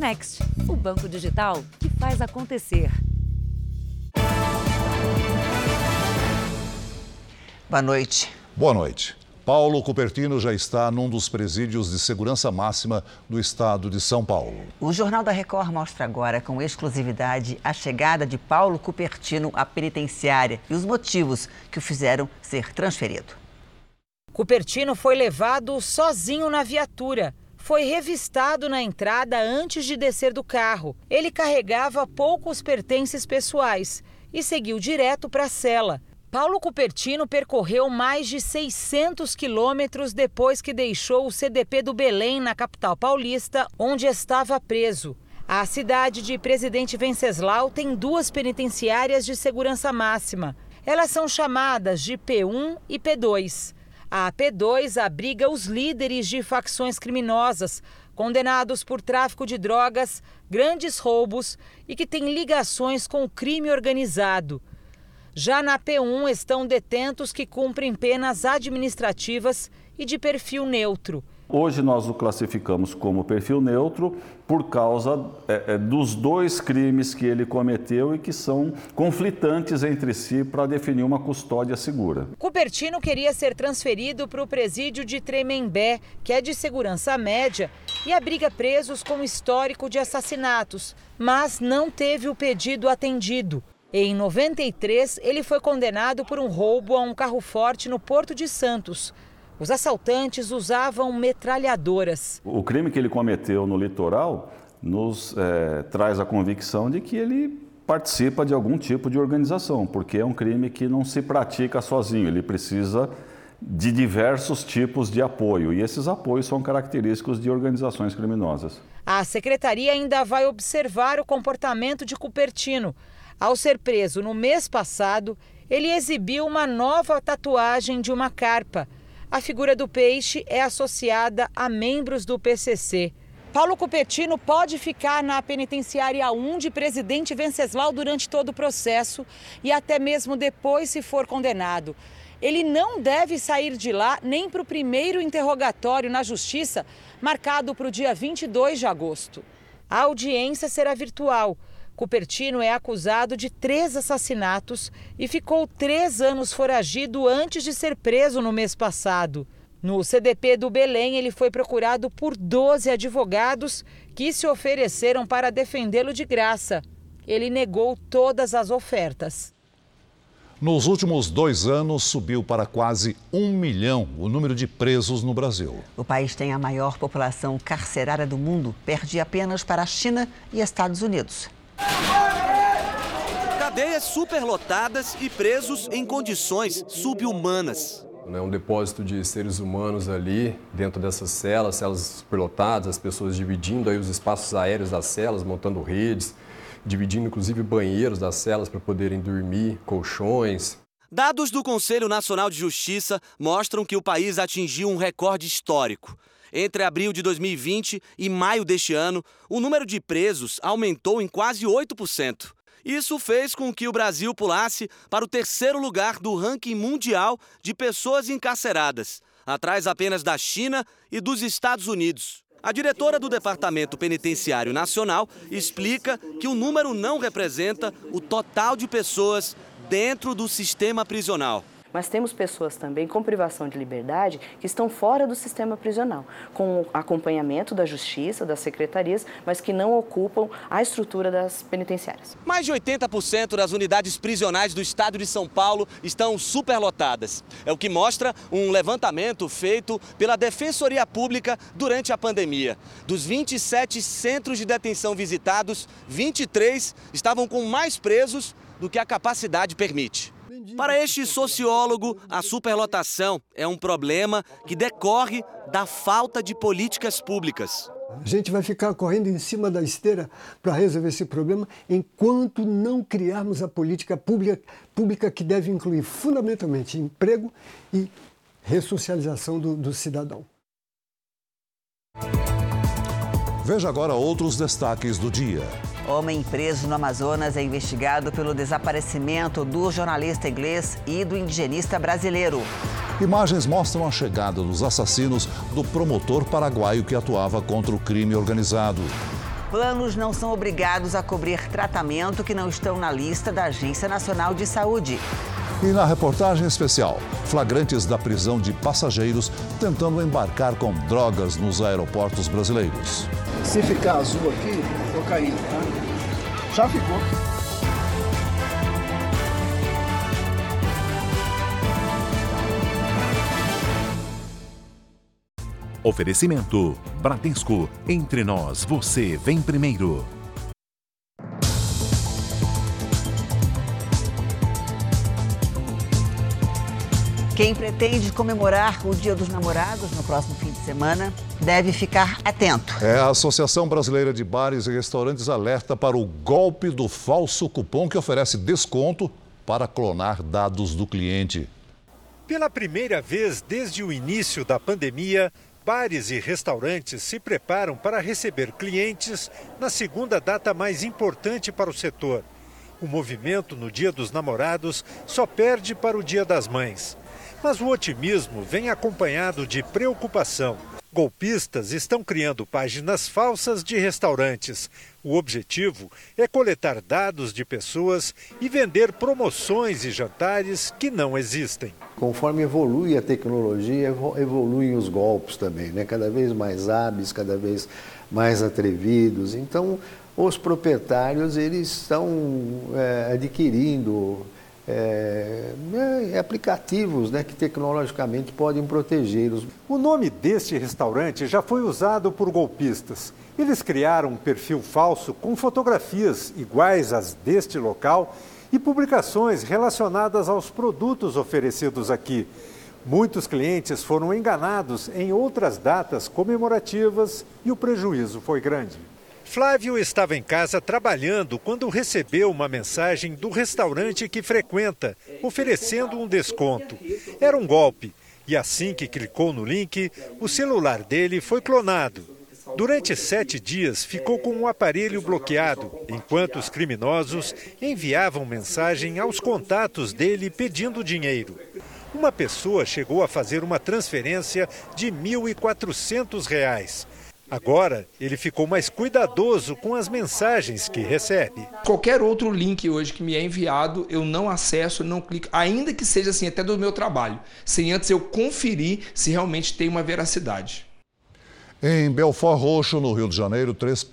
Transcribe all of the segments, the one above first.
Next, o banco digital que faz acontecer. Boa noite. Boa noite. Paulo Cupertino já está num dos presídios de segurança máxima do estado de São Paulo. O Jornal da Record mostra agora com exclusividade a chegada de Paulo Cupertino à penitenciária e os motivos que o fizeram ser transferido. Cupertino foi levado sozinho na viatura. Foi revistado na entrada antes de descer do carro. Ele carregava poucos pertences pessoais e seguiu direto para a cela. Paulo Cupertino percorreu mais de 600 quilômetros depois que deixou o CDP do Belém, na capital paulista, onde estava preso. A cidade de Presidente Venceslau tem duas penitenciárias de segurança máxima. Elas são chamadas de P1 e P2. A P2 abriga os líderes de facções criminosas, condenados por tráfico de drogas, grandes roubos e que têm ligações com o crime organizado. Já na P1 estão detentos que cumprem penas administrativas e de perfil neutro. Hoje nós o classificamos como perfil neutro por causa é, é, dos dois crimes que ele cometeu e que são conflitantes entre si para definir uma custódia segura. Cupertino queria ser transferido para o presídio de Tremembé, que é de segurança média e abriga presos com histórico de assassinatos, mas não teve o pedido atendido. Em 93, ele foi condenado por um roubo a um carro forte no Porto de Santos. Os assaltantes usavam metralhadoras. O crime que ele cometeu no litoral nos é, traz a convicção de que ele participa de algum tipo de organização, porque é um crime que não se pratica sozinho, ele precisa de diversos tipos de apoio e esses apoios são característicos de organizações criminosas. A secretaria ainda vai observar o comportamento de Cupertino. Ao ser preso no mês passado, ele exibiu uma nova tatuagem de uma carpa. A figura do peixe é associada a membros do PCC. Paulo Cupetino pode ficar na penitenciária 1 de presidente Venceslau durante todo o processo e até mesmo depois, se for condenado. Ele não deve sair de lá nem para o primeiro interrogatório na Justiça, marcado para o dia 22 de agosto. A audiência será virtual. Cupertino é acusado de três assassinatos e ficou três anos foragido antes de ser preso no mês passado. No CDP do Belém, ele foi procurado por 12 advogados que se ofereceram para defendê-lo de graça. Ele negou todas as ofertas. Nos últimos dois anos, subiu para quase um milhão o número de presos no Brasil. O país tem a maior população carcerária do mundo, perde apenas para a China e Estados Unidos. Cadeias superlotadas e presos em condições subhumanas. É um depósito de seres humanos ali dentro dessas celas, celas superlotadas, as pessoas dividindo aí os espaços aéreos das celas, montando redes, dividindo inclusive banheiros das celas para poderem dormir, colchões. Dados do Conselho Nacional de Justiça mostram que o país atingiu um recorde histórico. Entre abril de 2020 e maio deste ano, o número de presos aumentou em quase 8%. Isso fez com que o Brasil pulasse para o terceiro lugar do ranking mundial de pessoas encarceradas, atrás apenas da China e dos Estados Unidos. A diretora do Departamento Penitenciário Nacional explica que o número não representa o total de pessoas dentro do sistema prisional. Mas temos pessoas também com privação de liberdade que estão fora do sistema prisional, com acompanhamento da justiça, das secretarias, mas que não ocupam a estrutura das penitenciárias. Mais de 80% das unidades prisionais do estado de São Paulo estão superlotadas. É o que mostra um levantamento feito pela Defensoria Pública durante a pandemia. Dos 27 centros de detenção visitados, 23 estavam com mais presos do que a capacidade permite. Para este sociólogo, a superlotação é um problema que decorre da falta de políticas públicas. A gente vai ficar correndo em cima da esteira para resolver esse problema enquanto não criarmos a política pública, pública que deve incluir fundamentalmente emprego e ressocialização do, do cidadão. Veja agora outros destaques do dia. Homem preso no Amazonas é investigado pelo desaparecimento do jornalista inglês e do indigenista brasileiro. Imagens mostram a chegada dos assassinos do promotor paraguaio que atuava contra o crime organizado. Planos não são obrigados a cobrir tratamento que não estão na lista da Agência Nacional de Saúde. E na reportagem especial, flagrantes da prisão de passageiros tentando embarcar com drogas nos aeroportos brasileiros. Se ficar azul aqui, cocaína, tá? Já ficou. Oferecimento: Bradesco. Entre nós, você vem primeiro. Quem pretende comemorar o Dia dos Namorados no próximo fim de semana deve ficar atento. É, a Associação Brasileira de Bares e Restaurantes alerta para o golpe do falso cupom que oferece desconto para clonar dados do cliente. Pela primeira vez desde o início da pandemia, bares e restaurantes se preparam para receber clientes na segunda data mais importante para o setor. O movimento no Dia dos Namorados só perde para o Dia das Mães. Mas o otimismo vem acompanhado de preocupação. Golpistas estão criando páginas falsas de restaurantes. O objetivo é coletar dados de pessoas e vender promoções e jantares que não existem. Conforme evolui a tecnologia, evoluem os golpes também, né? cada vez mais hábeis, cada vez mais atrevidos. Então, os proprietários eles estão é, adquirindo é, é, aplicativos né, que tecnologicamente podem protegê-los. O nome deste restaurante já foi usado por golpistas. Eles criaram um perfil falso com fotografias iguais às deste local e publicações relacionadas aos produtos oferecidos aqui. Muitos clientes foram enganados em outras datas comemorativas e o prejuízo foi grande. Flávio estava em casa trabalhando quando recebeu uma mensagem do restaurante que frequenta, oferecendo um desconto. Era um golpe. E assim que clicou no link, o celular dele foi clonado. Durante sete dias, ficou com o um aparelho bloqueado, enquanto os criminosos enviavam mensagem aos contatos dele pedindo dinheiro. Uma pessoa chegou a fazer uma transferência de R$ 1.400. Agora, ele ficou mais cuidadoso com as mensagens que recebe. Qualquer outro link hoje que me é enviado, eu não acesso, não clico, ainda que seja assim até do meu trabalho, sem antes eu conferir se realmente tem uma veracidade. Em Belfort Roxo, no Rio de Janeiro, três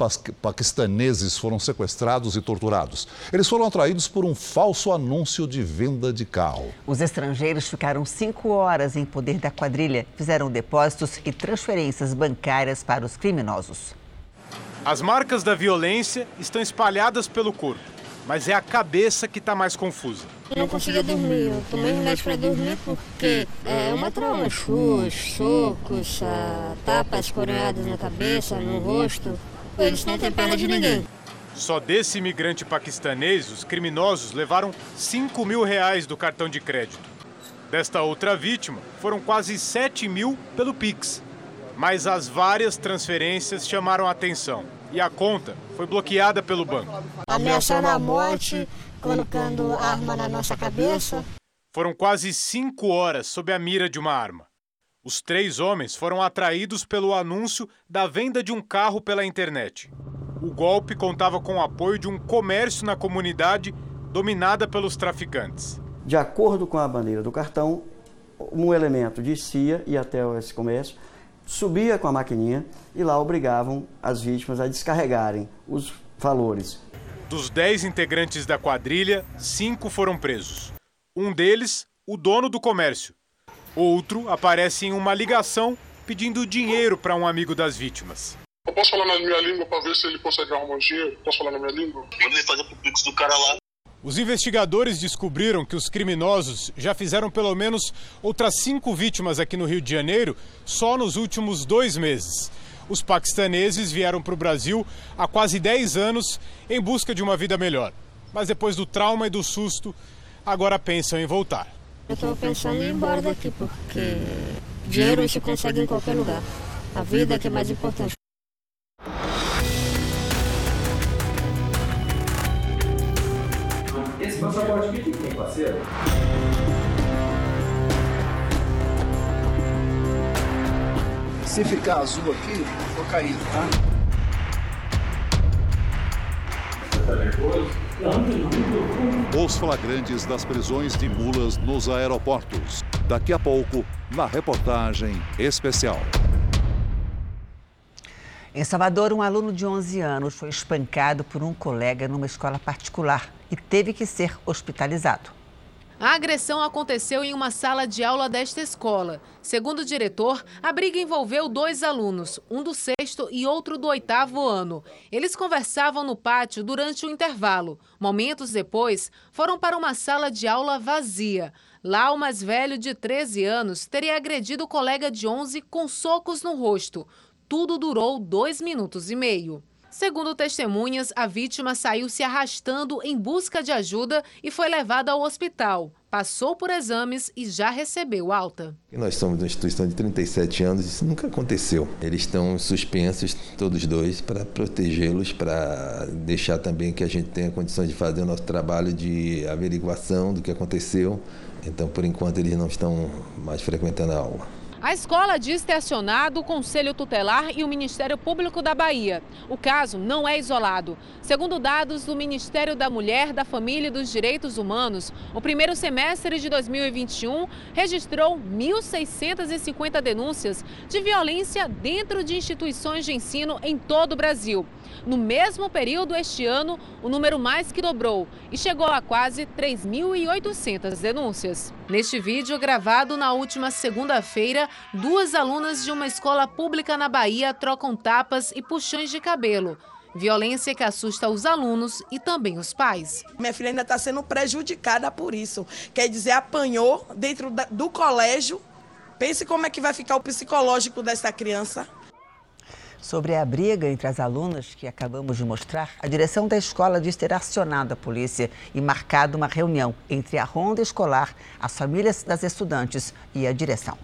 paquistaneses foram sequestrados e torturados. Eles foram atraídos por um falso anúncio de venda de carro. Os estrangeiros ficaram cinco horas em poder da quadrilha, fizeram depósitos e transferências bancárias para os criminosos. As marcas da violência estão espalhadas pelo corpo, mas é a cabeça que está mais confusa. Eu não conseguia dormir, eu tomei remédio para dormir porque é uma trauma, chus, socos, tapas coreadas na cabeça, no rosto. Eles não têm pena de ninguém. Só desse imigrante paquistanês, os criminosos levaram 5 mil reais do cartão de crédito. Desta outra vítima, foram quase 7 mil pelo Pix. Mas as várias transferências chamaram a atenção e a conta foi bloqueada pelo banco. Ameaçando a morte, colocando arma na nossa cabeça. Foram quase cinco horas sob a mira de uma arma. Os três homens foram atraídos pelo anúncio da venda de um carro pela internet. O golpe contava com o apoio de um comércio na comunidade dominada pelos traficantes. De acordo com a bandeira do cartão, um elemento descia e até esse comércio, subia com a maquininha e lá obrigavam as vítimas a descarregarem os valores dos dez integrantes da quadrilha, cinco foram presos. Um deles, o dono do comércio. Outro aparece em uma ligação pedindo dinheiro para um amigo das vítimas. Eu posso falar na minha língua para ver se ele consegue arrumar dinheiro? Posso falar na minha língua? Manda ele fazer pro Pix do cara lá. Os investigadores descobriram que os criminosos já fizeram pelo menos outras cinco vítimas aqui no Rio de Janeiro só nos últimos dois meses. Os paquistaneses vieram para o Brasil há quase 10 anos em busca de uma vida melhor. Mas depois do trauma e do susto, agora pensam em voltar. Eu estou pensando em ir embora daqui, porque dinheiro se consegue em qualquer lugar. A vida é que é mais importante. Aqui tem, parceiro? Se ficar azul aqui, cocaína, tá? Os flagrantes das prisões de mulas nos aeroportos. Daqui a pouco, na reportagem especial. Em Salvador, um aluno de 11 anos foi espancado por um colega numa escola particular e teve que ser hospitalizado. A agressão aconteceu em uma sala de aula desta escola. Segundo o diretor, a briga envolveu dois alunos, um do sexto e outro do oitavo ano. Eles conversavam no pátio durante o intervalo. Momentos depois, foram para uma sala de aula vazia. Lá, o mais velho, de 13 anos, teria agredido o colega de 11 com socos no rosto. Tudo durou dois minutos e meio. Segundo testemunhas, a vítima saiu se arrastando em busca de ajuda e foi levada ao hospital. Passou por exames e já recebeu alta. Nós somos uma instituição de 37 anos, isso nunca aconteceu. Eles estão suspensos, todos dois, para protegê-los, para deixar também que a gente tenha condições de fazer o nosso trabalho de averiguação do que aconteceu. Então, por enquanto, eles não estão mais frequentando a aula. A escola diz ter acionado o Conselho Tutelar e o Ministério Público da Bahia. O caso não é isolado. Segundo dados do Ministério da Mulher, da Família e dos Direitos Humanos, o primeiro semestre de 2021 registrou 1.650 denúncias de violência dentro de instituições de ensino em todo o Brasil. No mesmo período este ano, o número mais que dobrou e chegou a quase 3.800 denúncias. Neste vídeo, gravado na última segunda-feira, duas alunas de uma escola pública na Bahia trocam tapas e puxões de cabelo. Violência que assusta os alunos e também os pais. Minha filha ainda está sendo prejudicada por isso. Quer dizer, apanhou dentro do colégio. Pense como é que vai ficar o psicológico dessa criança sobre a briga entre as alunas que acabamos de mostrar, a direção da escola diz ter acionado a polícia e marcado uma reunião entre a ronda escolar, as famílias das estudantes e a direção.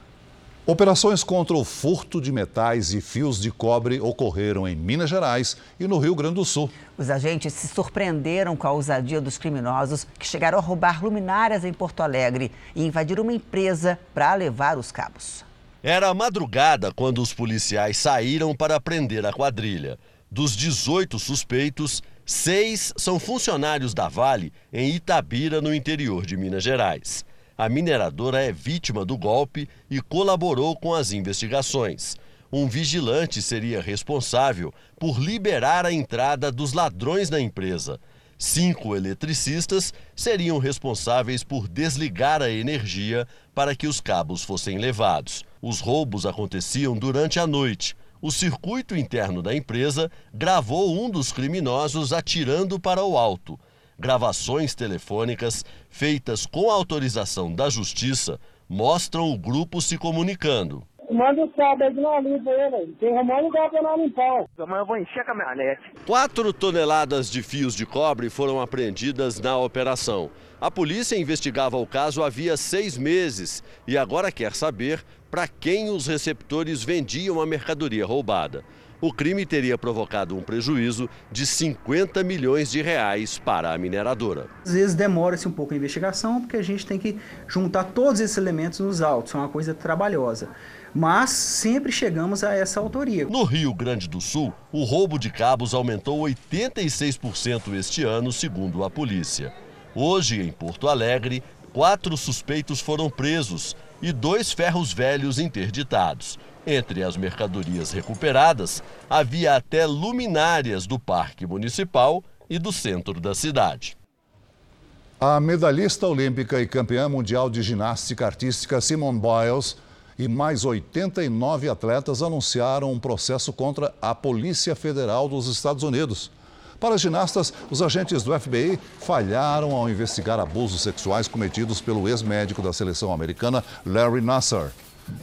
Operações contra o furto de metais e fios de cobre ocorreram em Minas Gerais e no Rio Grande do Sul. Os agentes se surpreenderam com a ousadia dos criminosos que chegaram a roubar luminárias em Porto Alegre e invadir uma empresa para levar os cabos. Era madrugada quando os policiais saíram para prender a quadrilha. Dos 18 suspeitos, seis são funcionários da Vale em Itabira, no interior de Minas Gerais. A mineradora é vítima do golpe e colaborou com as investigações. Um vigilante seria responsável por liberar a entrada dos ladrões na empresa. Cinco eletricistas seriam responsáveis por desligar a energia para que os cabos fossem levados. Os roubos aconteciam durante a noite. O circuito interno da empresa gravou um dos criminosos atirando para o alto. Gravações telefônicas feitas com autorização da justiça mostram o grupo se comunicando. Manda o aí de uma limpa aí, velho. Tem um lugar pra não limpar. Amanhã eu vou encher a caminhonete. Quatro toneladas de fios de cobre foram apreendidas na operação. A polícia investigava o caso havia seis meses e agora quer saber para quem os receptores vendiam a mercadoria roubada. O crime teria provocado um prejuízo de 50 milhões de reais para a mineradora. Às vezes demora-se um pouco a investigação, porque a gente tem que juntar todos esses elementos nos autos, é uma coisa trabalhosa mas sempre chegamos a essa autoria. No Rio Grande do Sul, o roubo de cabos aumentou 86% este ano, segundo a polícia. Hoje, em Porto Alegre, quatro suspeitos foram presos e dois ferros velhos interditados. Entre as mercadorias recuperadas, havia até luminárias do Parque Municipal e do centro da cidade. A medalhista olímpica e campeã mundial de ginástica artística Simone Biles e mais 89 atletas anunciaram um processo contra a Polícia Federal dos Estados Unidos. Para as ginastas, os agentes do FBI falharam ao investigar abusos sexuais cometidos pelo ex-médico da seleção americana, Larry Nassar.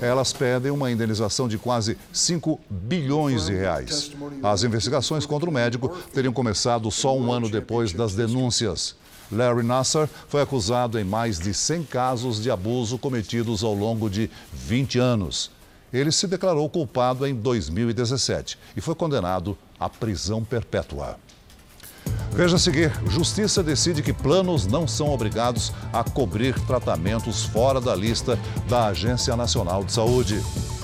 Elas pedem uma indenização de quase 5 bilhões de reais. As investigações contra o médico teriam começado só um ano depois das denúncias. Larry Nassar foi acusado em mais de 100 casos de abuso cometidos ao longo de 20 anos. Ele se declarou culpado em 2017 e foi condenado à prisão perpétua. Veja a seguir: Justiça decide que planos não são obrigados a cobrir tratamentos fora da lista da Agência Nacional de Saúde.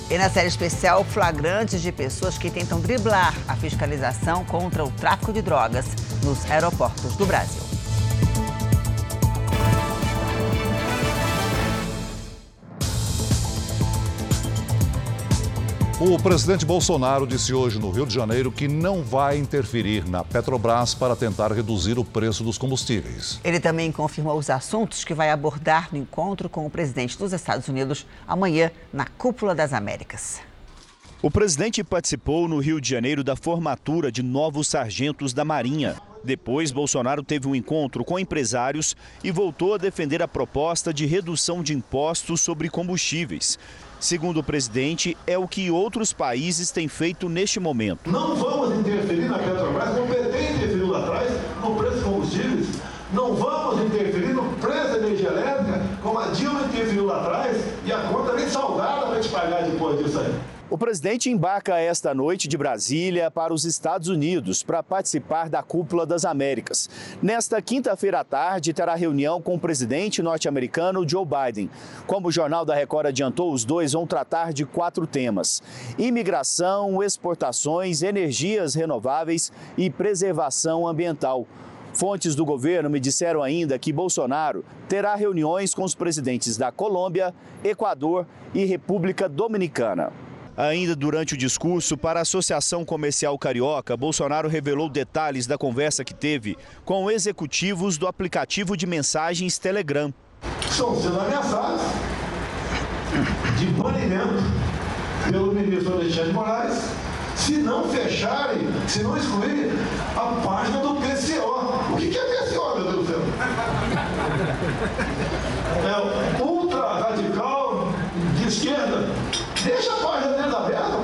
E na série especial, flagrantes de pessoas que tentam driblar a fiscalização contra o tráfico de drogas nos aeroportos do Brasil. O presidente Bolsonaro disse hoje no Rio de Janeiro que não vai interferir na Petrobras para tentar reduzir o preço dos combustíveis. Ele também confirmou os assuntos que vai abordar no encontro com o presidente dos Estados Unidos amanhã na Cúpula das Américas. O presidente participou no Rio de Janeiro da formatura de novos sargentos da Marinha. Depois, Bolsonaro teve um encontro com empresários e voltou a defender a proposta de redução de impostos sobre combustíveis. Segundo o presidente, é o que outros países têm feito neste momento. Não vamos interferir na Petrobras, como PT interferiu lá atrás no preço dos combustíveis. Não vamos interferir no preço da energia elétrica, como a Dilma interferiu lá atrás, e a conta vem salgada para te pagar depois disso aí. O presidente embarca esta noite de Brasília para os Estados Unidos para participar da Cúpula das Américas. Nesta quinta-feira à tarde, terá reunião com o presidente norte-americano Joe Biden. Como o Jornal da Record adiantou, os dois vão tratar de quatro temas: imigração, exportações, energias renováveis e preservação ambiental. Fontes do governo me disseram ainda que Bolsonaro terá reuniões com os presidentes da Colômbia, Equador e República Dominicana. Ainda durante o discurso para a Associação Comercial Carioca, Bolsonaro revelou detalhes da conversa que teve com executivos do aplicativo de mensagens Telegram. Estão sendo ameaçados de banimento pelo ministro Alexandre Moraes se não fecharem, se não excluírem a página do PCO. O que é PCO, meu Deus do céu? É ultra radical de esquerda. Deixa a página deles aberta.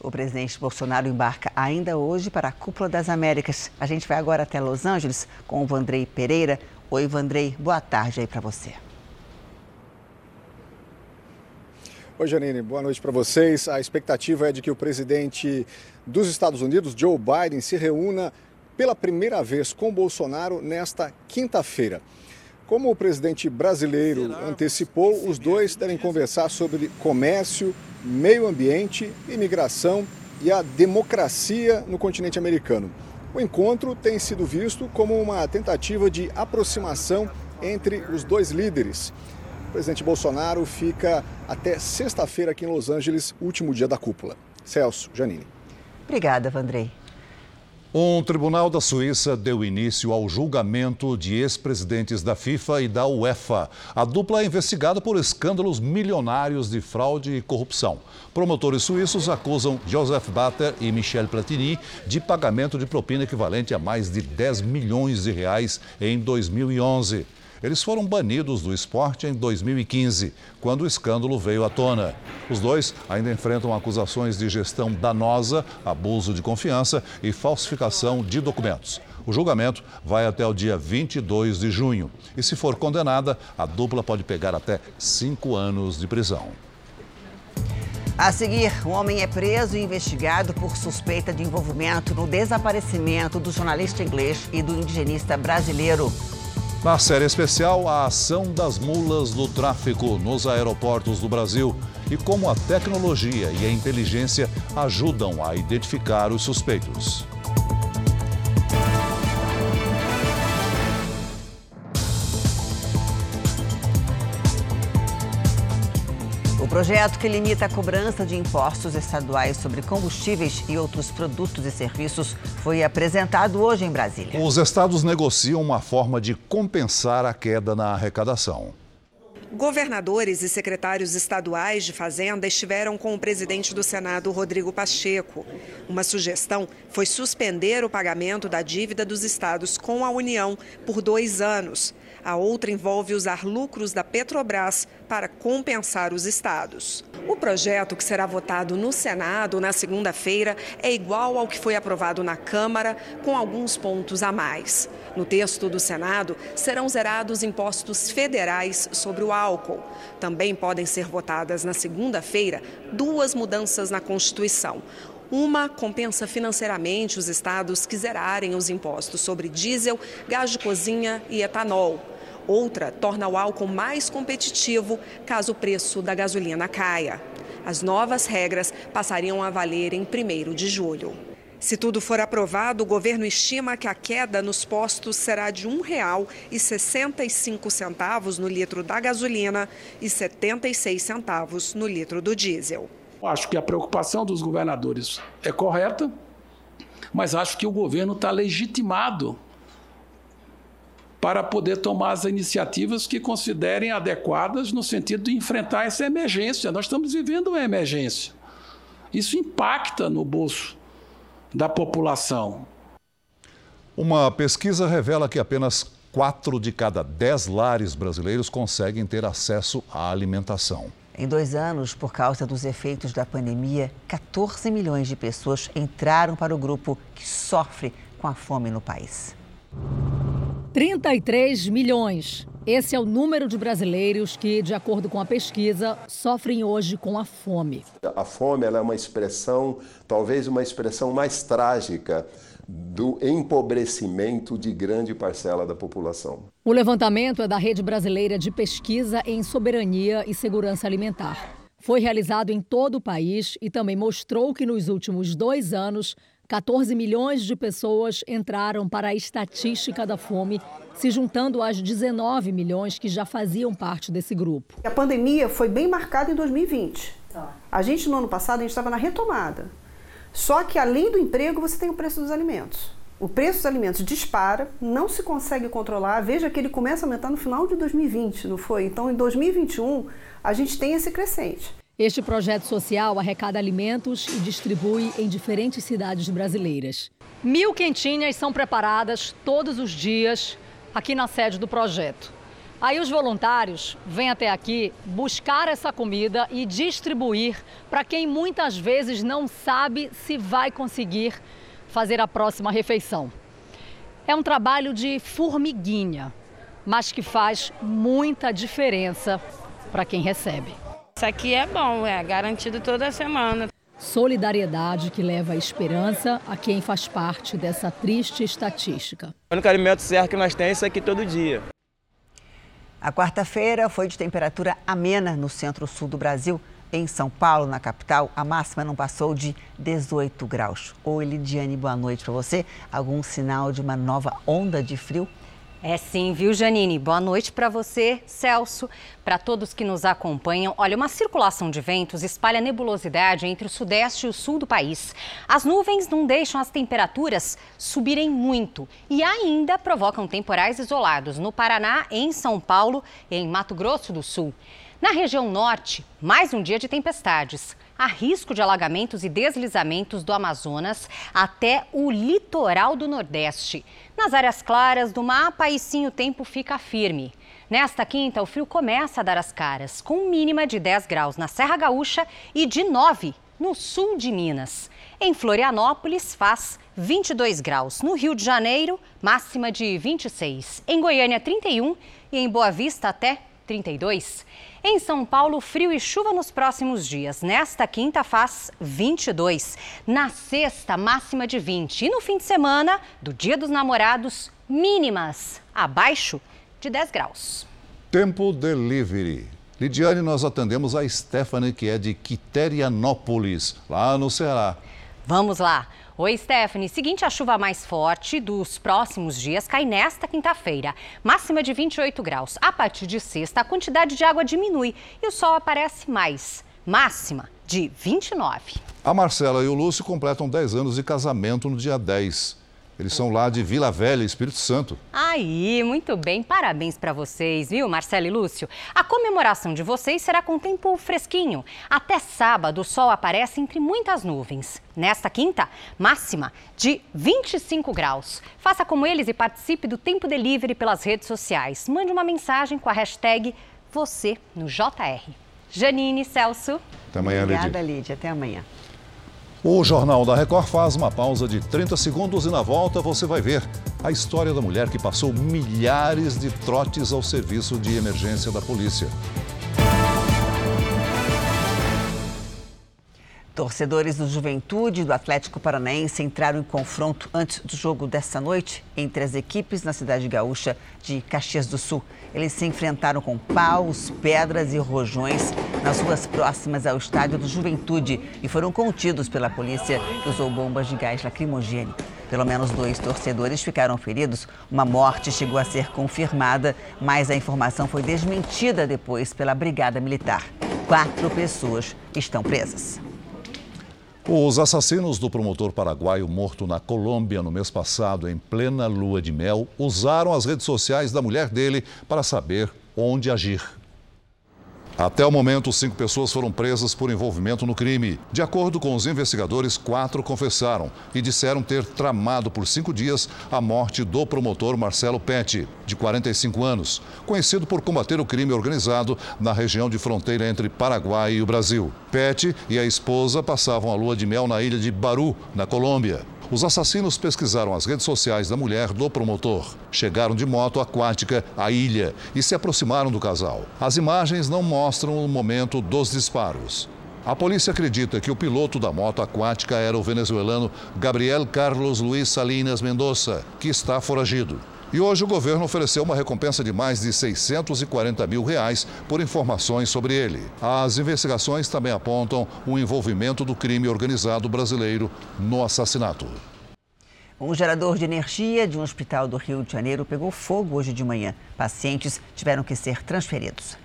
O presidente Bolsonaro embarca ainda hoje para a Cúpula das Américas. A gente vai agora até Los Angeles com o Vandrei Pereira. Oi, Vandrei, boa tarde aí para você. Oi, Janine, boa noite para vocês. A expectativa é de que o presidente dos Estados Unidos, Joe Biden, se reúna pela primeira vez com Bolsonaro nesta quinta-feira. Como o presidente brasileiro antecipou, os dois devem conversar sobre comércio, meio ambiente, imigração e a democracia no continente americano. O encontro tem sido visto como uma tentativa de aproximação entre os dois líderes. O presidente Bolsonaro fica até sexta-feira aqui em Los Angeles, último dia da cúpula. Celso, Janine. Obrigada, Vandrei. Um tribunal da Suíça deu início ao julgamento de ex-presidentes da FIFA e da UEFA. A dupla é investigada por escândalos milionários de fraude e corrupção. Promotores suíços acusam Joseph Batter e Michel Platini de pagamento de propina equivalente a mais de 10 milhões de reais em 2011. Eles foram banidos do esporte em 2015, quando o escândalo veio à tona. Os dois ainda enfrentam acusações de gestão danosa, abuso de confiança e falsificação de documentos. O julgamento vai até o dia 22 de junho. E se for condenada, a dupla pode pegar até cinco anos de prisão. A seguir, um homem é preso e investigado por suspeita de envolvimento no desaparecimento do jornalista inglês e do indigenista brasileiro. Na série especial, a ação das mulas do tráfico nos aeroportos do Brasil e como a tecnologia e a inteligência ajudam a identificar os suspeitos. O projeto que limita a cobrança de impostos estaduais sobre combustíveis e outros produtos e serviços foi apresentado hoje em Brasília. Os estados negociam uma forma de compensar a queda na arrecadação. Governadores e secretários estaduais de Fazenda estiveram com o presidente do Senado, Rodrigo Pacheco. Uma sugestão foi suspender o pagamento da dívida dos estados com a União por dois anos. A outra envolve usar lucros da Petrobras para compensar os estados. O projeto, que será votado no Senado na segunda-feira, é igual ao que foi aprovado na Câmara, com alguns pontos a mais. No texto do Senado, serão zerados impostos federais sobre o álcool. Também podem ser votadas na segunda-feira duas mudanças na Constituição. Uma compensa financeiramente os estados que zerarem os impostos sobre diesel, gás de cozinha e etanol. Outra torna o álcool mais competitivo caso o preço da gasolina caia. As novas regras passariam a valer em 1 de julho. Se tudo for aprovado, o governo estima que a queda nos postos será de R$ 1,65 no litro da gasolina e R$ 76 centavos no litro do diesel. Acho que a preocupação dos governadores é correta, mas acho que o governo está legitimado para poder tomar as iniciativas que considerem adequadas no sentido de enfrentar essa emergência. Nós estamos vivendo uma emergência. Isso impacta no bolso da população. Uma pesquisa revela que apenas 4 de cada 10 lares brasileiros conseguem ter acesso à alimentação. Em dois anos, por causa dos efeitos da pandemia, 14 milhões de pessoas entraram para o grupo que sofre com a fome no país. 33 milhões. Esse é o número de brasileiros que, de acordo com a pesquisa, sofrem hoje com a fome. A fome é uma expressão, talvez uma expressão mais trágica do empobrecimento de grande parcela da população. O levantamento é da Rede Brasileira de Pesquisa em Soberania e Segurança Alimentar. Foi realizado em todo o país e também mostrou que nos últimos dois anos 14 milhões de pessoas entraram para a estatística da fome, se juntando às 19 milhões que já faziam parte desse grupo. A pandemia foi bem marcada em 2020. A gente, no ano passado, a gente estava na retomada. Só que, além do emprego, você tem o preço dos alimentos. O preço dos alimentos dispara, não se consegue controlar. Veja que ele começa a aumentar no final de 2020, não foi? Então, em 2021, a gente tem esse crescente. Este projeto social arrecada alimentos e distribui em diferentes cidades brasileiras. Mil quentinhas são preparadas todos os dias aqui na sede do projeto. Aí os voluntários vêm até aqui buscar essa comida e distribuir para quem muitas vezes não sabe se vai conseguir fazer a próxima refeição. É um trabalho de formiguinha, mas que faz muita diferença para quem recebe. Isso aqui é bom, é garantido toda semana. Solidariedade que leva a esperança a quem faz parte dessa triste estatística. O único alimento certo que nós temos é isso aqui todo dia. A quarta-feira foi de temperatura amena no centro-sul do Brasil. Em São Paulo, na capital, a máxima não passou de 18 graus. Oi, Lidiane, boa noite para você. Algum sinal de uma nova onda de frio? É sim, viu, Janine? Boa noite para você, Celso, para todos que nos acompanham. Olha, uma circulação de ventos espalha nebulosidade entre o sudeste e o sul do país. As nuvens não deixam as temperaturas subirem muito e ainda provocam temporais isolados no Paraná, em São Paulo e em Mato Grosso do Sul. Na região norte, mais um dia de tempestades. Há risco de alagamentos e deslizamentos do Amazonas até o litoral do Nordeste. Nas áreas claras do mapa, aí sim o tempo fica firme. Nesta quinta, o frio começa a dar as caras, com mínima de 10 graus na Serra Gaúcha e de 9 no sul de Minas. Em Florianópolis, faz 22 graus. No Rio de Janeiro, máxima de 26. Em Goiânia, 31 e em Boa Vista, até 32. Em São Paulo, frio e chuva nos próximos dias. Nesta quinta faz 22. Na sexta, máxima de 20. E no fim de semana, do Dia dos Namorados, mínimas abaixo de 10 graus. Tempo Delivery. Lidiane, nós atendemos a Stephanie, que é de Quiterianópolis, lá no Ceará. Vamos lá. Oi, Stephanie. Seguinte, a chuva mais forte dos próximos dias cai nesta quinta-feira. Máxima de 28 graus. A partir de sexta, a quantidade de água diminui e o sol aparece mais. Máxima de 29. A Marcela e o Lúcio completam 10 anos de casamento no dia 10. Eles são lá de Vila Velha, Espírito Santo. Aí, muito bem. Parabéns para vocês, viu, Marcelo e Lúcio? A comemoração de vocês será com tempo fresquinho. Até sábado, o sol aparece entre muitas nuvens. Nesta quinta, máxima de 25 graus. Faça como eles e participe do Tempo Delivery pelas redes sociais. Mande uma mensagem com a hashtag você no JR. Janine, Celso. Até amanhã, Obrigada, Lídia. Lídia. Até amanhã. O Jornal da Record faz uma pausa de 30 segundos e na volta você vai ver a história da mulher que passou milhares de trotes ao serviço de emergência da polícia. Torcedores do Juventude e do Atlético Paranaense entraram em confronto antes do jogo desta noite entre as equipes na cidade gaúcha de Caxias do Sul. Eles se enfrentaram com paus, pedras e rojões nas ruas próximas ao estádio do Juventude e foram contidos pela polícia que usou bombas de gás lacrimogêneo. Pelo menos dois torcedores ficaram feridos. Uma morte chegou a ser confirmada, mas a informação foi desmentida depois pela Brigada Militar. Quatro pessoas estão presas. Os assassinos do promotor paraguaio morto na Colômbia no mês passado, em plena lua de mel, usaram as redes sociais da mulher dele para saber onde agir. Até o momento, cinco pessoas foram presas por envolvimento no crime. De acordo com os investigadores, quatro confessaram e disseram ter tramado por cinco dias a morte do promotor Marcelo Pet, de 45 anos, conhecido por combater o crime organizado na região de fronteira entre Paraguai e o Brasil. Pet e a esposa passavam a lua de mel na ilha de Baru, na Colômbia. Os assassinos pesquisaram as redes sociais da mulher do promotor. Chegaram de moto aquática à ilha e se aproximaram do casal. As imagens não mostram o momento dos disparos. A polícia acredita que o piloto da moto aquática era o venezuelano Gabriel Carlos Luiz Salinas Mendoza, que está foragido. E hoje o governo ofereceu uma recompensa de mais de 640 mil reais por informações sobre ele. As investigações também apontam o envolvimento do crime organizado brasileiro no assassinato. Um gerador de energia de um hospital do Rio de Janeiro pegou fogo hoje de manhã. Pacientes tiveram que ser transferidos.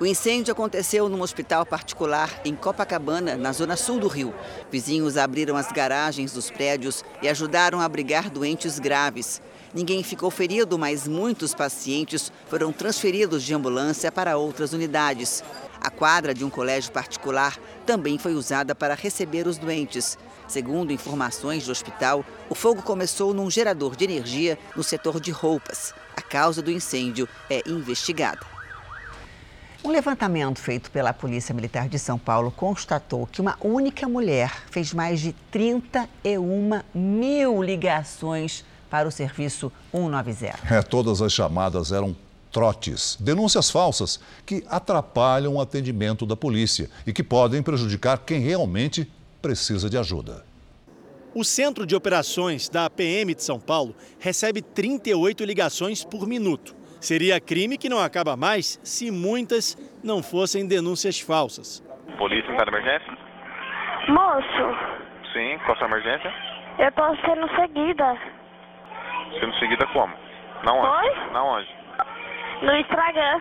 O incêndio aconteceu num hospital particular em Copacabana, na zona sul do Rio. Vizinhos abriram as garagens dos prédios e ajudaram a abrigar doentes graves. Ninguém ficou ferido, mas muitos pacientes foram transferidos de ambulância para outras unidades. A quadra de um colégio particular também foi usada para receber os doentes. Segundo informações do hospital, o fogo começou num gerador de energia no setor de roupas. A causa do incêndio é investigada. Um levantamento feito pela Polícia Militar de São Paulo constatou que uma única mulher fez mais de 31 mil ligações para o serviço 190. É, todas as chamadas eram trotes, denúncias falsas que atrapalham o atendimento da polícia e que podem prejudicar quem realmente precisa de ajuda. O Centro de Operações da PM de São Paulo recebe 38 ligações por minuto. Seria crime que não acaba mais se muitas não fossem denúncias falsas. Polícia está na emergência? Moço. Sim, qual a sua emergência? Eu tô sendo seguida. Sendo seguida como? Na onde? Oi? Na onde? No Instagram.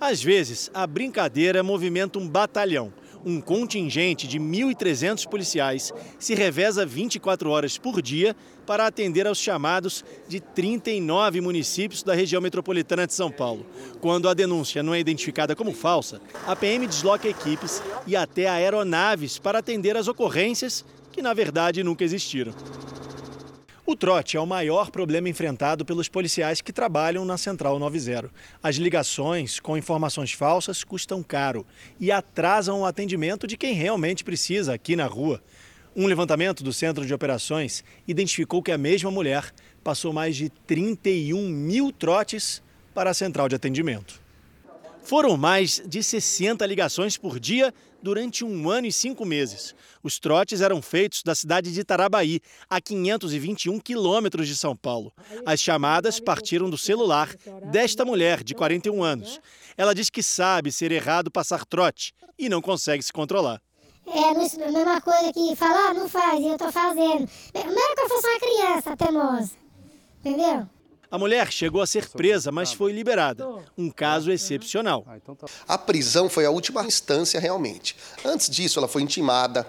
Às vezes, a brincadeira movimenta um batalhão. Um contingente de 1.300 policiais se reveza 24 horas por dia para atender aos chamados de 39 municípios da região metropolitana de São Paulo. Quando a denúncia não é identificada como falsa, a PM desloca equipes e até aeronaves para atender as ocorrências que, na verdade, nunca existiram. O trote é o maior problema enfrentado pelos policiais que trabalham na Central 90. As ligações com informações falsas custam caro e atrasam o atendimento de quem realmente precisa aqui na rua. Um levantamento do Centro de Operações identificou que a mesma mulher passou mais de 31 mil trotes para a central de atendimento. Foram mais de 60 ligações por dia durante um ano e cinco meses. Os trotes eram feitos da cidade de Itarabaí, a 521 quilômetros de São Paulo. As chamadas partiram do celular desta mulher, de 41 anos. Ela diz que sabe ser errado passar trote e não consegue se controlar. É a mesma coisa que falar, não faz, e eu tô fazendo. Mesmo que eu fosse uma criança teimosa, entendeu? A mulher chegou a ser presa, mas foi liberada. Um caso excepcional. A prisão foi a última instância realmente. Antes disso, ela foi intimada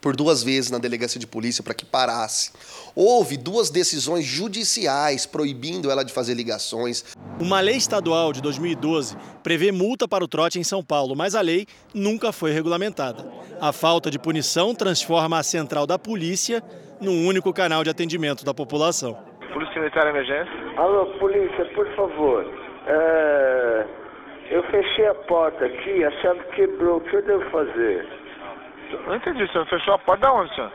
por duas vezes na delegacia de polícia para que parasse. Houve duas decisões judiciais proibindo ela de fazer ligações. Uma lei estadual de 2012 prevê multa para o trote em São Paulo, mas a lei nunca foi regulamentada. A falta de punição transforma a central da polícia num único canal de atendimento da população. Polícia Militar Emergência? Alô, polícia, por favor. É... Eu fechei a porta aqui, a chave quebrou. O que eu devo fazer? Não entendi, senhor. Fechou a porta de onde, senhor?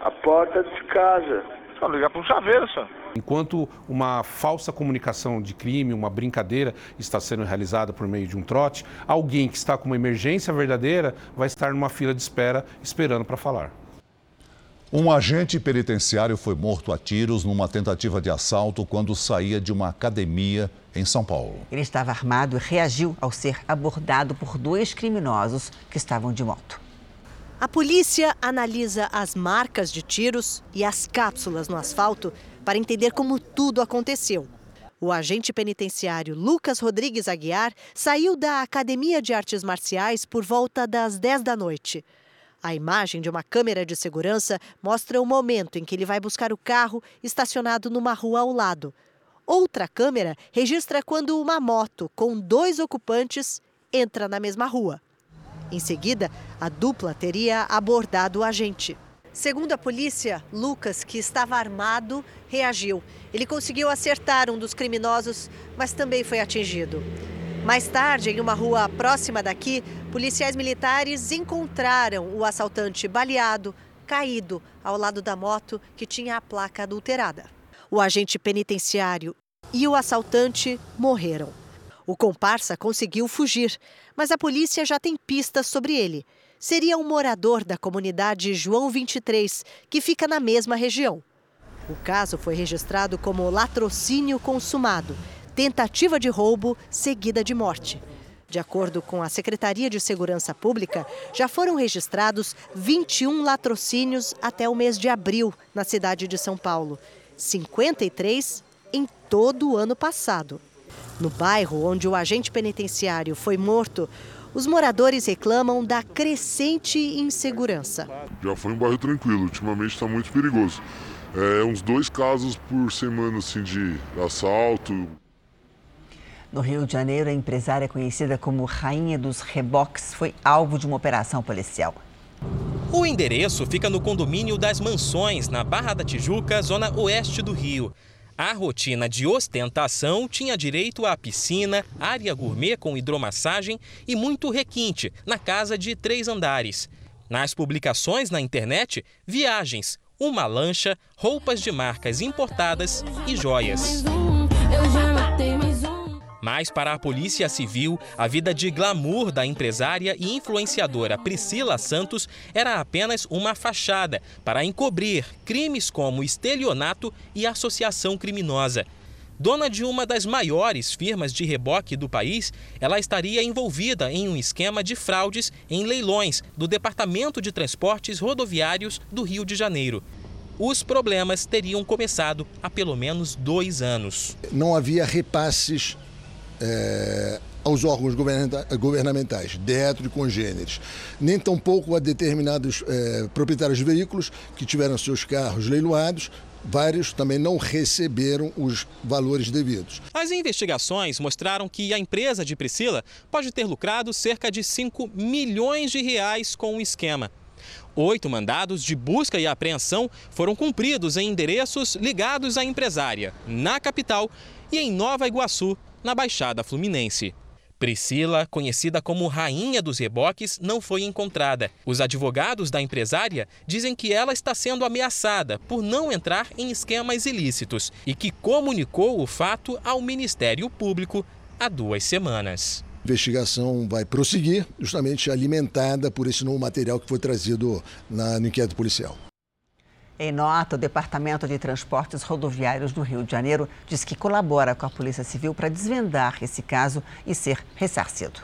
A porta de casa. Só ligar para um chaveiro, senhor. Enquanto uma falsa comunicação de crime, uma brincadeira está sendo realizada por meio de um trote, alguém que está com uma emergência verdadeira vai estar numa fila de espera esperando para falar. Um agente penitenciário foi morto a tiros numa tentativa de assalto quando saía de uma academia em São Paulo. Ele estava armado e reagiu ao ser abordado por dois criminosos que estavam de moto. A polícia analisa as marcas de tiros e as cápsulas no asfalto para entender como tudo aconteceu. O agente penitenciário Lucas Rodrigues Aguiar saiu da Academia de Artes Marciais por volta das 10 da noite. A imagem de uma câmera de segurança mostra o momento em que ele vai buscar o carro estacionado numa rua ao lado. Outra câmera registra quando uma moto com dois ocupantes entra na mesma rua. Em seguida, a dupla teria abordado o agente. Segundo a polícia, Lucas, que estava armado, reagiu. Ele conseguiu acertar um dos criminosos, mas também foi atingido. Mais tarde, em uma rua próxima daqui, policiais militares encontraram o assaltante baleado, caído ao lado da moto que tinha a placa adulterada. O agente penitenciário e o assaltante morreram. O comparsa conseguiu fugir, mas a polícia já tem pistas sobre ele. Seria um morador da comunidade João 23, que fica na mesma região. O caso foi registrado como latrocínio consumado tentativa de roubo seguida de morte. De acordo com a Secretaria de Segurança Pública, já foram registrados 21 latrocínios até o mês de abril na cidade de São Paulo, 53 em todo o ano passado. No bairro onde o agente penitenciário foi morto, os moradores reclamam da crescente insegurança. Já foi um bairro tranquilo, ultimamente está muito perigoso. É uns dois casos por semana assim, de assalto. No Rio de Janeiro, a empresária conhecida como Rainha dos Reboques foi alvo de uma operação policial. O endereço fica no condomínio das Mansões, na Barra da Tijuca, zona oeste do Rio. A rotina de ostentação tinha direito à piscina, área gourmet com hidromassagem e muito requinte na casa de três andares. Nas publicações na internet, viagens, uma lancha, roupas de marcas importadas e joias. Mas para a Polícia Civil, a vida de glamour da empresária e influenciadora Priscila Santos era apenas uma fachada para encobrir crimes como estelionato e associação criminosa. Dona de uma das maiores firmas de reboque do país, ela estaria envolvida em um esquema de fraudes em leilões do Departamento de Transportes Rodoviários do Rio de Janeiro. Os problemas teriam começado há pelo menos dois anos. Não havia repasses é, aos órgãos governamentais, dentro e congêneres, nem tampouco a determinados é, proprietários de veículos que tiveram seus carros leiloados, vários também não receberam os valores devidos. As investigações mostraram que a empresa de Priscila pode ter lucrado cerca de 5 milhões de reais com o esquema. Oito mandados de busca e apreensão foram cumpridos em endereços ligados à empresária, na capital e em Nova Iguaçu, na Baixada Fluminense. Priscila, conhecida como Rainha dos Reboques, não foi encontrada. Os advogados da empresária dizem que ela está sendo ameaçada por não entrar em esquemas ilícitos e que comunicou o fato ao Ministério Público há duas semanas. A investigação vai prosseguir, justamente alimentada por esse novo material que foi trazido na, no inquérito policial. Em nota, o Departamento de Transportes Rodoviários do Rio de Janeiro diz que colabora com a Polícia Civil para desvendar esse caso e ser ressarcido.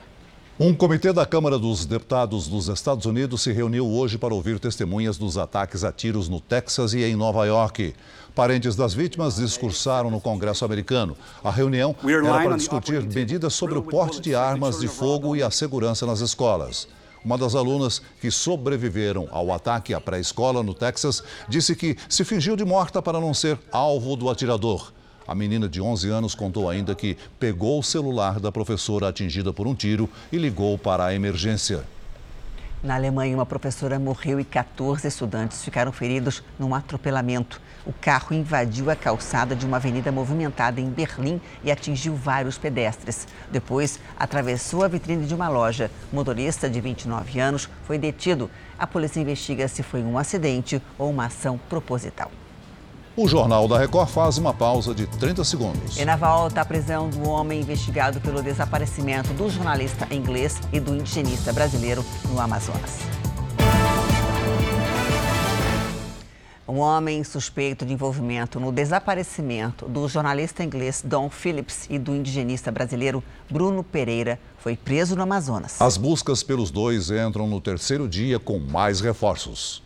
Um comitê da Câmara dos Deputados dos Estados Unidos se reuniu hoje para ouvir testemunhas dos ataques a tiros no Texas e em Nova York. Parentes das vítimas discursaram no Congresso americano. A reunião era para discutir medidas sobre o porte de armas de fogo e a segurança nas escolas. Uma das alunas que sobreviveram ao ataque à pré-escola no Texas disse que se fingiu de morta para não ser alvo do atirador. A menina de 11 anos contou ainda que pegou o celular da professora atingida por um tiro e ligou para a emergência. Na Alemanha, uma professora morreu e 14 estudantes ficaram feridos num atropelamento. O carro invadiu a calçada de uma avenida movimentada em Berlim e atingiu vários pedestres. Depois, atravessou a vitrine de uma loja. O motorista, de 29 anos, foi detido. A polícia investiga se foi um acidente ou uma ação proposital. O Jornal da Record faz uma pausa de 30 segundos. E na volta, a prisão do homem investigado pelo desaparecimento do jornalista inglês e do indigenista brasileiro no Amazonas. Um homem suspeito de envolvimento no desaparecimento do jornalista inglês Don Phillips e do indigenista brasileiro Bruno Pereira foi preso no Amazonas. As buscas pelos dois entram no terceiro dia com mais reforços.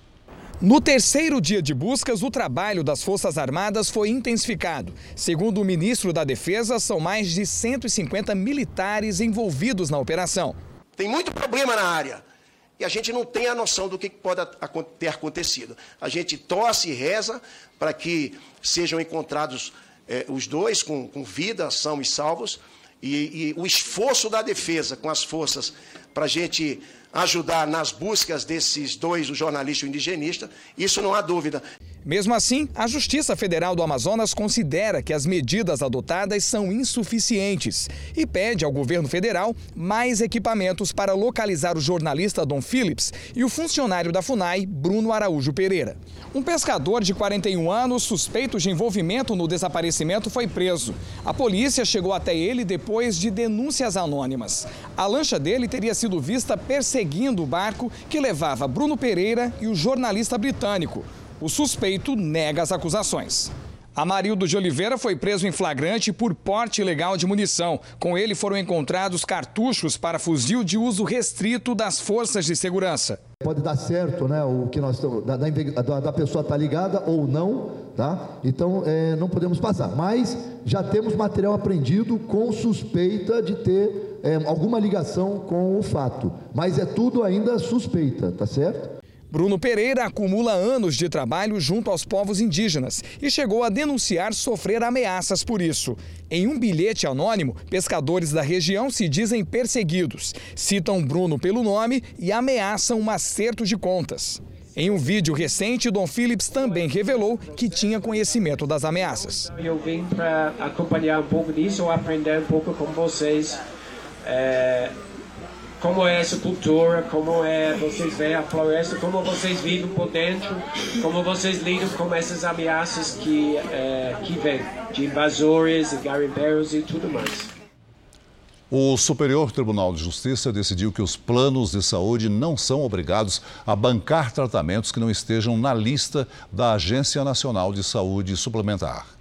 No terceiro dia de buscas, o trabalho das Forças Armadas foi intensificado. Segundo o ministro da Defesa, são mais de 150 militares envolvidos na operação. Tem muito problema na área e a gente não tem a noção do que pode ter acontecido. A gente torce e reza para que sejam encontrados eh, os dois com, com, vida, são e salvos, e, e o esforço da defesa com as forças para a gente ajudar nas buscas desses dois, o jornalista e o indigenista, isso não há dúvida. Mesmo assim, a Justiça Federal do Amazonas considera que as medidas adotadas são insuficientes e pede ao governo federal mais equipamentos para localizar o jornalista Dom Phillips e o funcionário da FUNAI, Bruno Araújo Pereira. Um pescador de 41 anos, suspeito de envolvimento no desaparecimento, foi preso. A polícia chegou até ele depois de denúncias anônimas. A lancha dele teria sido vista perseguindo o barco que levava Bruno Pereira e o jornalista britânico. O suspeito nega as acusações. Amarildo de Oliveira foi preso em flagrante por porte ilegal de munição. Com ele foram encontrados cartuchos para fuzil de uso restrito das forças de segurança. Pode dar certo, né? O que nós da, da, da pessoa tá ligada ou não, tá? Então é, não podemos passar. Mas já temos material apreendido com suspeita de ter é, alguma ligação com o fato. Mas é tudo ainda suspeita, tá certo? Bruno Pereira acumula anos de trabalho junto aos povos indígenas e chegou a denunciar sofrer ameaças por isso. Em um bilhete anônimo, pescadores da região se dizem perseguidos, citam Bruno pelo nome e ameaçam um acerto de contas. Em um vídeo recente, Dom Phillips também revelou que tinha conhecimento das ameaças. Eu vim para acompanhar um pouco disso, aprender um pouco com vocês. É como é essa cultura, como é vocês veem a floresta, como vocês vivem por dentro, como vocês lidam com essas ameaças que, é, que vêm, de invasores, garimpeiros e tudo mais. O Superior Tribunal de Justiça decidiu que os planos de saúde não são obrigados a bancar tratamentos que não estejam na lista da Agência Nacional de Saúde Suplementar.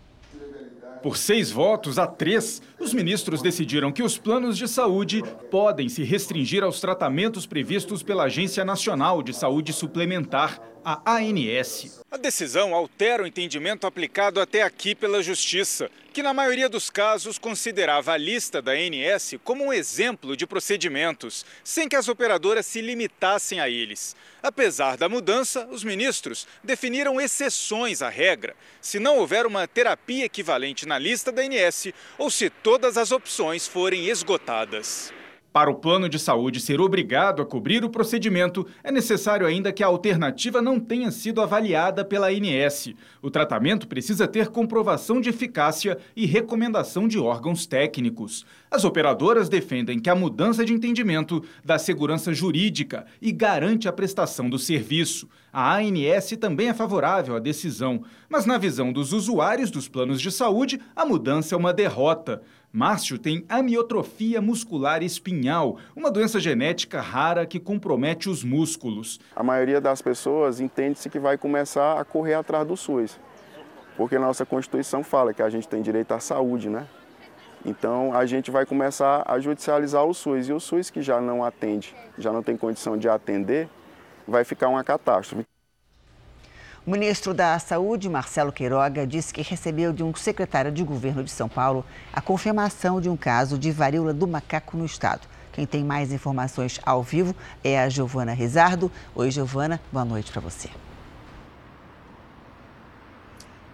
Por seis votos a três, os ministros decidiram que os planos de saúde podem se restringir aos tratamentos previstos pela Agência Nacional de Saúde Suplementar, a ANS. A decisão altera o entendimento aplicado até aqui pela Justiça, que na maioria dos casos considerava a lista da ANS como um exemplo de procedimentos, sem que as operadoras se limitassem a eles. Apesar da mudança, os ministros definiram exceções à regra, se não houver uma terapia equivalente na lista da ANS ou se todas as opções forem esgotadas. Para o plano de saúde ser obrigado a cobrir o procedimento, é necessário ainda que a alternativa não tenha sido avaliada pela ANS. O tratamento precisa ter comprovação de eficácia e recomendação de órgãos técnicos. As operadoras defendem que a mudança de entendimento dá segurança jurídica e garante a prestação do serviço. A ANS também é favorável à decisão, mas na visão dos usuários dos planos de saúde, a mudança é uma derrota. Márcio tem amiotrofia muscular espinhal, uma doença genética rara que compromete os músculos. A maioria das pessoas entende-se que vai começar a correr atrás do SUS, porque nossa Constituição fala que a gente tem direito à saúde, né? Então a gente vai começar a judicializar o SUS e o SUS que já não atende, já não tem condição de atender, vai ficar uma catástrofe. O ministro da Saúde, Marcelo Queiroga, disse que recebeu de um secretário de governo de São Paulo a confirmação de um caso de varíola do macaco no estado. Quem tem mais informações ao vivo é a Giovana Rizardo. Oi, Giovana, boa noite para você.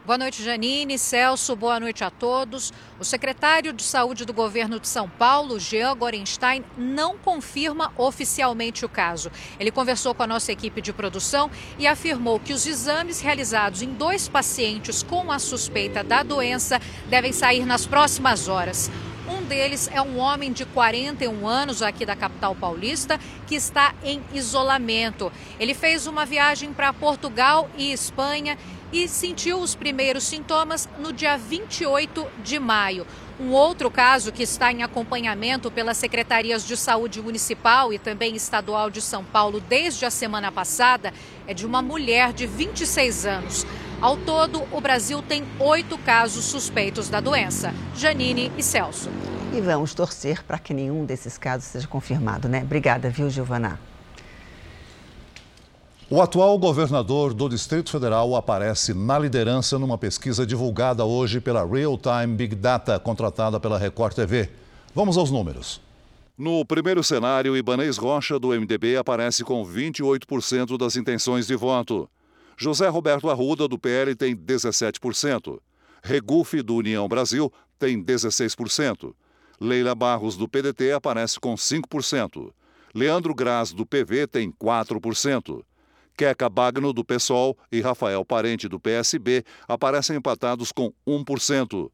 Boa noite, Janine. Celso, boa noite a todos. O secretário de Saúde do governo de São Paulo, Jean Gorenstein, não confirma oficialmente o caso. Ele conversou com a nossa equipe de produção e afirmou que os exames realizados em dois pacientes com a suspeita da doença devem sair nas próximas horas. Um deles é um homem de 41 anos aqui da capital paulista que está em isolamento. Ele fez uma viagem para Portugal e Espanha e sentiu os primeiros sintomas no dia 28 de maio. Um outro caso que está em acompanhamento pelas secretarias de saúde municipal e também estadual de São Paulo desde a semana passada é de uma mulher de 26 anos. Ao todo, o Brasil tem oito casos suspeitos da doença. Janine e Celso. E vamos torcer para que nenhum desses casos seja confirmado, né? Obrigada, viu, Giovana? O atual governador do Distrito Federal aparece na liderança numa pesquisa divulgada hoje pela Real Time Big Data, contratada pela Record TV. Vamos aos números. No primeiro cenário, Ibanês Rocha, do MDB, aparece com 28% das intenções de voto. José Roberto Arruda, do PL, tem 17%. Regufe, do União Brasil, tem 16%. Leila Barros, do PDT, aparece com 5%. Leandro Graz, do PV, tem 4%. Queca Bagno, do PSOL, e Rafael Parente, do PSB, aparecem empatados com 1%.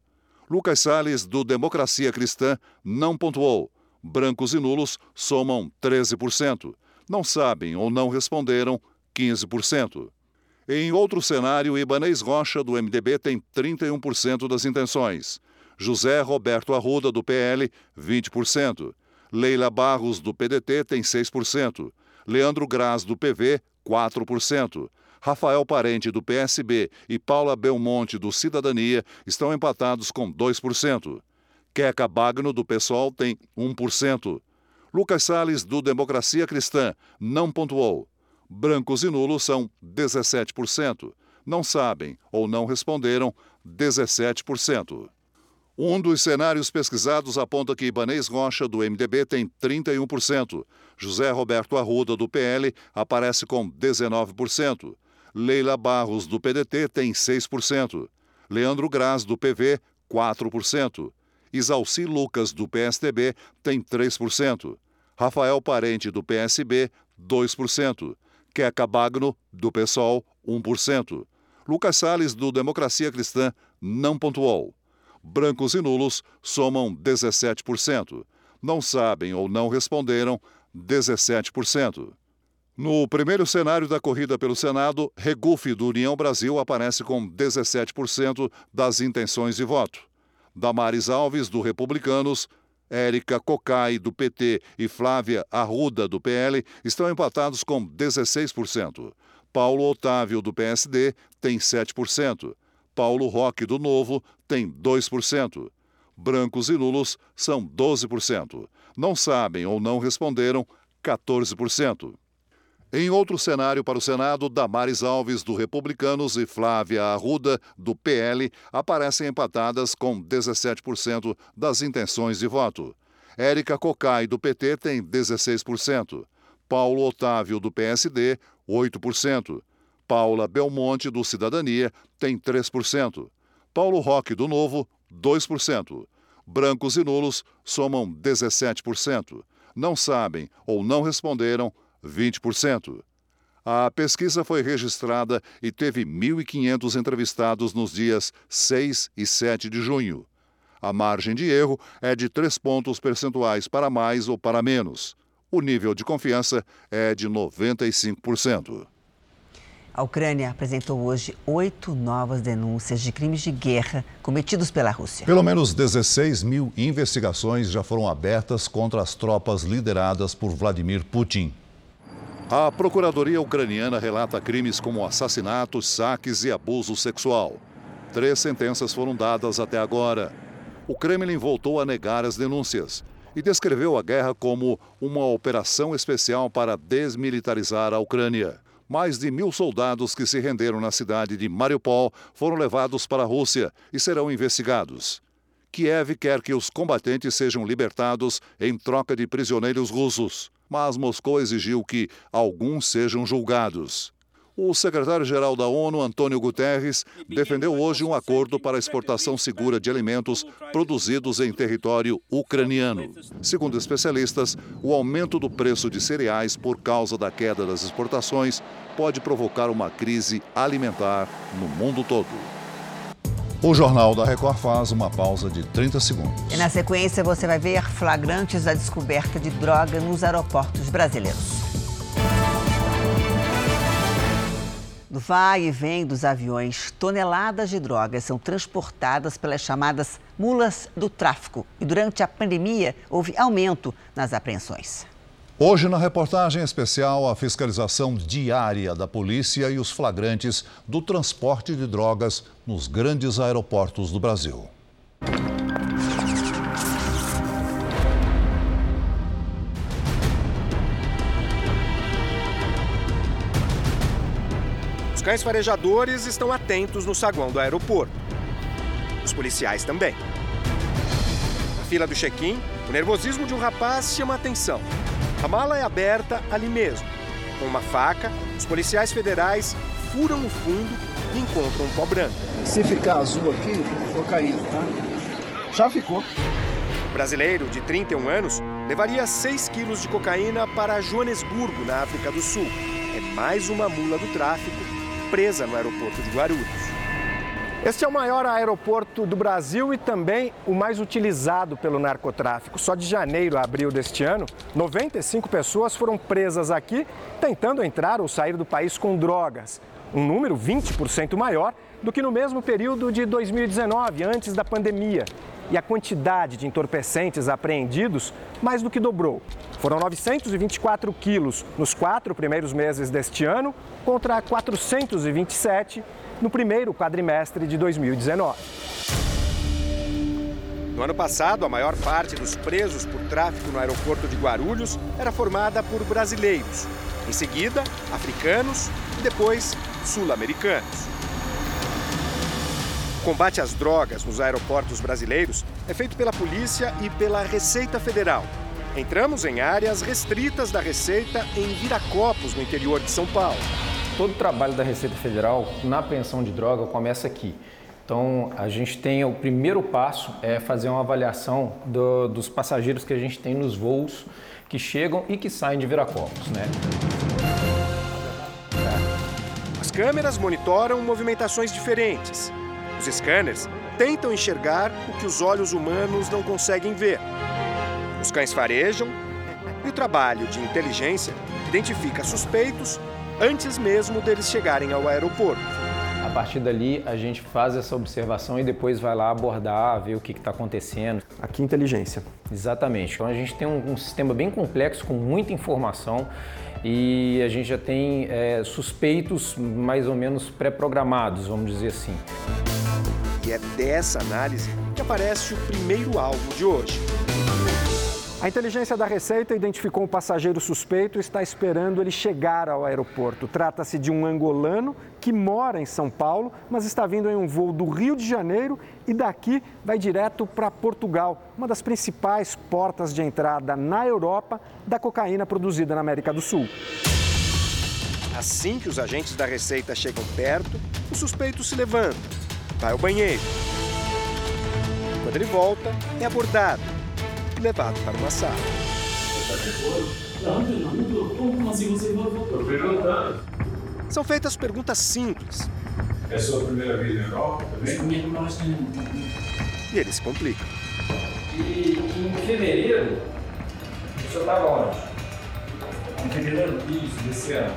Lucas Salles, do Democracia Cristã, não pontuou. Brancos e nulos somam 13%. Não sabem ou não responderam 15%. Em outro cenário, Ibanês Rocha, do MDB, tem 31% das intenções. José Roberto Arruda, do PL, 20%. Leila Barros, do PDT, tem 6%. Leandro Graz, do PV, 4%. Rafael Parente, do PSB, e Paula Belmonte, do Cidadania, estão empatados com 2%. Queca Bagno, do PSOL, tem 1%. Lucas Salles, do Democracia Cristã, não pontuou. Brancos e nulos são 17%. Não sabem ou não responderam 17%. Um dos cenários pesquisados aponta que Ibanês Rocha, do MDB, tem 31%. José Roberto Arruda, do PL, aparece com 19%. Leila Barros, do PDT, tem 6%. Leandro Graz, do PV, 4%. Isalci Lucas, do PSDB, tem 3%. Rafael Parente, do PSB, 2%. Queca Bagno, do PSOL, 1%. Lucas Salles, do Democracia Cristã, não pontuou. Brancos e nulos somam 17%. Não sabem ou não responderam 17%. No primeiro cenário da corrida pelo Senado, Regufe do União Brasil aparece com 17% das intenções de voto. Damares Alves, do Republicanos, Érica Cocai, do PT, e Flávia Arruda, do PL, estão empatados com 16%. Paulo Otávio, do PSD, tem 7%. Paulo Roque, do Novo, tem 2%. Brancos e nulos são 12%. Não sabem ou não responderam 14%. Em outro cenário para o Senado, Damares Alves, do Republicanos, e Flávia Arruda, do PL, aparecem empatadas com 17% das intenções de voto. Érica Cocai, do PT, tem 16%. Paulo Otávio, do PSD, 8%. Paula Belmonte, do Cidadania, tem 3%. Paulo Roque, do Novo, 2%. Brancos e nulos somam 17%. Não sabem ou não responderam 20%. A pesquisa foi registrada e teve 1.500 entrevistados nos dias 6 e 7 de junho. A margem de erro é de 3 pontos percentuais para mais ou para menos. O nível de confiança é de 95%. A Ucrânia apresentou hoje oito novas denúncias de crimes de guerra cometidos pela Rússia. Pelo menos 16 mil investigações já foram abertas contra as tropas lideradas por Vladimir Putin. A Procuradoria Ucraniana relata crimes como assassinatos, saques e abuso sexual. Três sentenças foram dadas até agora. O Kremlin voltou a negar as denúncias e descreveu a guerra como uma operação especial para desmilitarizar a Ucrânia. Mais de mil soldados que se renderam na cidade de Mariupol foram levados para a Rússia e serão investigados. Kiev quer que os combatentes sejam libertados em troca de prisioneiros russos, mas Moscou exigiu que alguns sejam julgados. O secretário-geral da ONU, Antônio Guterres, defendeu hoje um acordo para a exportação segura de alimentos produzidos em território ucraniano. Segundo especialistas, o aumento do preço de cereais por causa da queda das exportações pode provocar uma crise alimentar no mundo todo. O Jornal da Record faz uma pausa de 30 segundos. E na sequência você vai ver flagrantes da descoberta de droga nos aeroportos brasileiros. Vai e vem dos aviões, toneladas de drogas são transportadas pelas chamadas mulas do tráfico. E durante a pandemia, houve aumento nas apreensões. Hoje, na reportagem especial, a fiscalização diária da polícia e os flagrantes do transporte de drogas nos grandes aeroportos do Brasil. Cães farejadores estão atentos no saguão do aeroporto. Os policiais também. Na fila do check-in, o nervosismo de um rapaz chama a atenção. A mala é aberta ali mesmo. Com uma faca, os policiais federais furam o fundo e encontram um pó branco. Se ficar azul aqui, cocaína, tá? Já ficou. O brasileiro, de 31 anos, levaria 6 quilos de cocaína para Joanesburgo, na África do Sul. É mais uma mula do tráfico presa no aeroporto de Guarulhos. Este é o maior aeroporto do Brasil e também o mais utilizado pelo narcotráfico. Só de janeiro a abril deste ano, 95 pessoas foram presas aqui tentando entrar ou sair do país com drogas. Um número 20% maior do que no mesmo período de 2019, antes da pandemia. E a quantidade de entorpecentes apreendidos mais do que dobrou. Foram 924 quilos nos quatro primeiros meses deste ano, contra 427 no primeiro quadrimestre de 2019. No ano passado, a maior parte dos presos por tráfico no aeroporto de Guarulhos era formada por brasileiros. Em seguida, africanos e depois sul-americanos. O combate às drogas nos aeroportos brasileiros é feito pela polícia e pela Receita Federal. Entramos em áreas restritas da Receita em Viracopos, no interior de São Paulo. Todo o trabalho da Receita Federal na apreensão de droga começa aqui. Então, a gente tem o primeiro passo é fazer uma avaliação do, dos passageiros que a gente tem nos voos que chegam e que saem de Viracopos, né? As câmeras monitoram movimentações diferentes. Os scanners tentam enxergar o que os olhos humanos não conseguem ver. Os cães farejam e o trabalho de inteligência identifica suspeitos antes mesmo deles chegarem ao aeroporto. A partir dali, a gente faz essa observação e depois vai lá abordar, ver o que está acontecendo. Aqui, inteligência. Exatamente. Então, a gente tem um, um sistema bem complexo, com muita informação e a gente já tem é, suspeitos mais ou menos pré-programados, vamos dizer assim. E é dessa análise que aparece o primeiro alvo de hoje. A inteligência da Receita identificou um passageiro suspeito e está esperando ele chegar ao aeroporto. Trata-se de um angolano que mora em São Paulo, mas está vindo em um voo do Rio de Janeiro e daqui vai direto para Portugal, uma das principais portas de entrada na Europa da cocaína produzida na América do Sul. Assim que os agentes da Receita chegam perto, o suspeito se levanta, vai ao banheiro. Quando ele volta, é abordado levado para uma sala. Como assim você voltou? perguntando. São feitas perguntas simples. É sua primeira vez na Europa também? E ele se complica. E em fevereiro, o senhor estava onde? Em fevereiro? Isso, desse ano.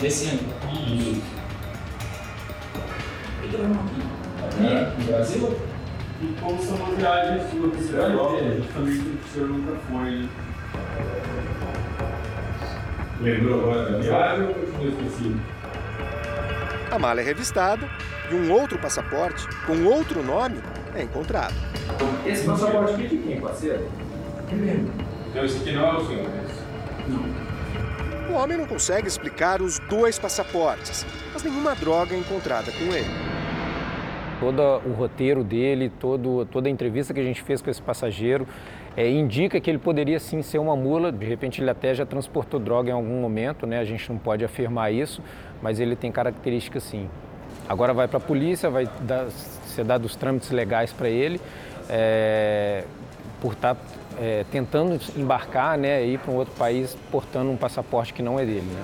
Desse ano? Isso. Aqui? No Brasil? E como são uma viagem sua para a Europa, justamente porque o senhor nunca foi, né? Lembrou agora da viagem ou continua esquecido? A mala é revistada e um outro passaporte com outro nome é encontrado. Esse passaporte aqui é de quem, parceiro? É mesmo. Então esse aqui não é o senhor, né? Não. O homem não consegue explicar os dois passaportes, mas nenhuma droga é encontrada com ele. Todo o roteiro dele, todo, toda a entrevista que a gente fez com esse passageiro é, indica que ele poderia sim ser uma mula. De repente, ele até já transportou droga em algum momento, né? A gente não pode afirmar isso, mas ele tem características sim. Agora vai para a polícia, vai dar, ser dado os trâmites legais para ele, é, por estar tá, é, tentando embarcar, né, ir para um outro país portando um passaporte que não é dele, né?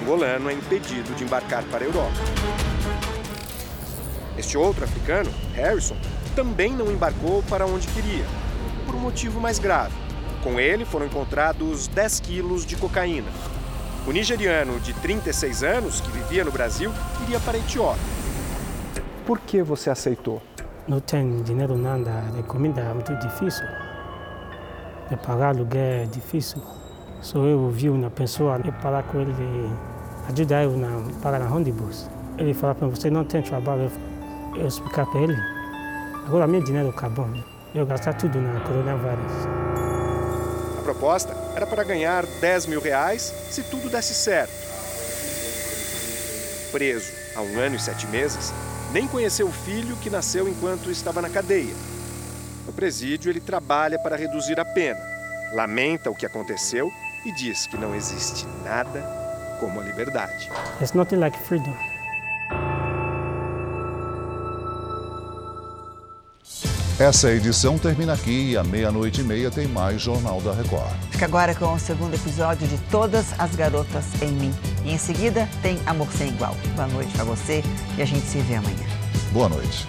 O angolano é impedido de embarcar para a Europa. Este outro africano, Harrison, também não embarcou para onde queria, por um motivo mais grave. Com ele foram encontrados 10 quilos de cocaína. O nigeriano de 36 anos, que vivia no Brasil, iria para a Etiópia. Por que você aceitou? Não tem dinheiro nada, de comida é muito difícil. De pagar aluguel é difícil. Só eu vi uma pessoa e falar com ele, ajudar eu na pagar na ônibus. Ele falou para você não tem trabalho. Eu explicar para ele. Agora meu dinheiro acabou. Eu gastar tudo na coronavírus. A proposta era para ganhar 10 mil reais se tudo desse certo. Preso há um ano e sete meses, nem conheceu o filho que nasceu enquanto estava na cadeia. No presídio, ele trabalha para reduzir a pena, lamenta o que aconteceu e diz que não existe nada como a liberdade. It's nothing like freedom. Essa edição termina aqui e à meia-noite e meia tem mais Jornal da Record. Fica agora com o segundo episódio de Todas as Garotas em Mim. E em seguida tem Amor Sem Igual. Boa noite para você e a gente se vê amanhã. Boa noite.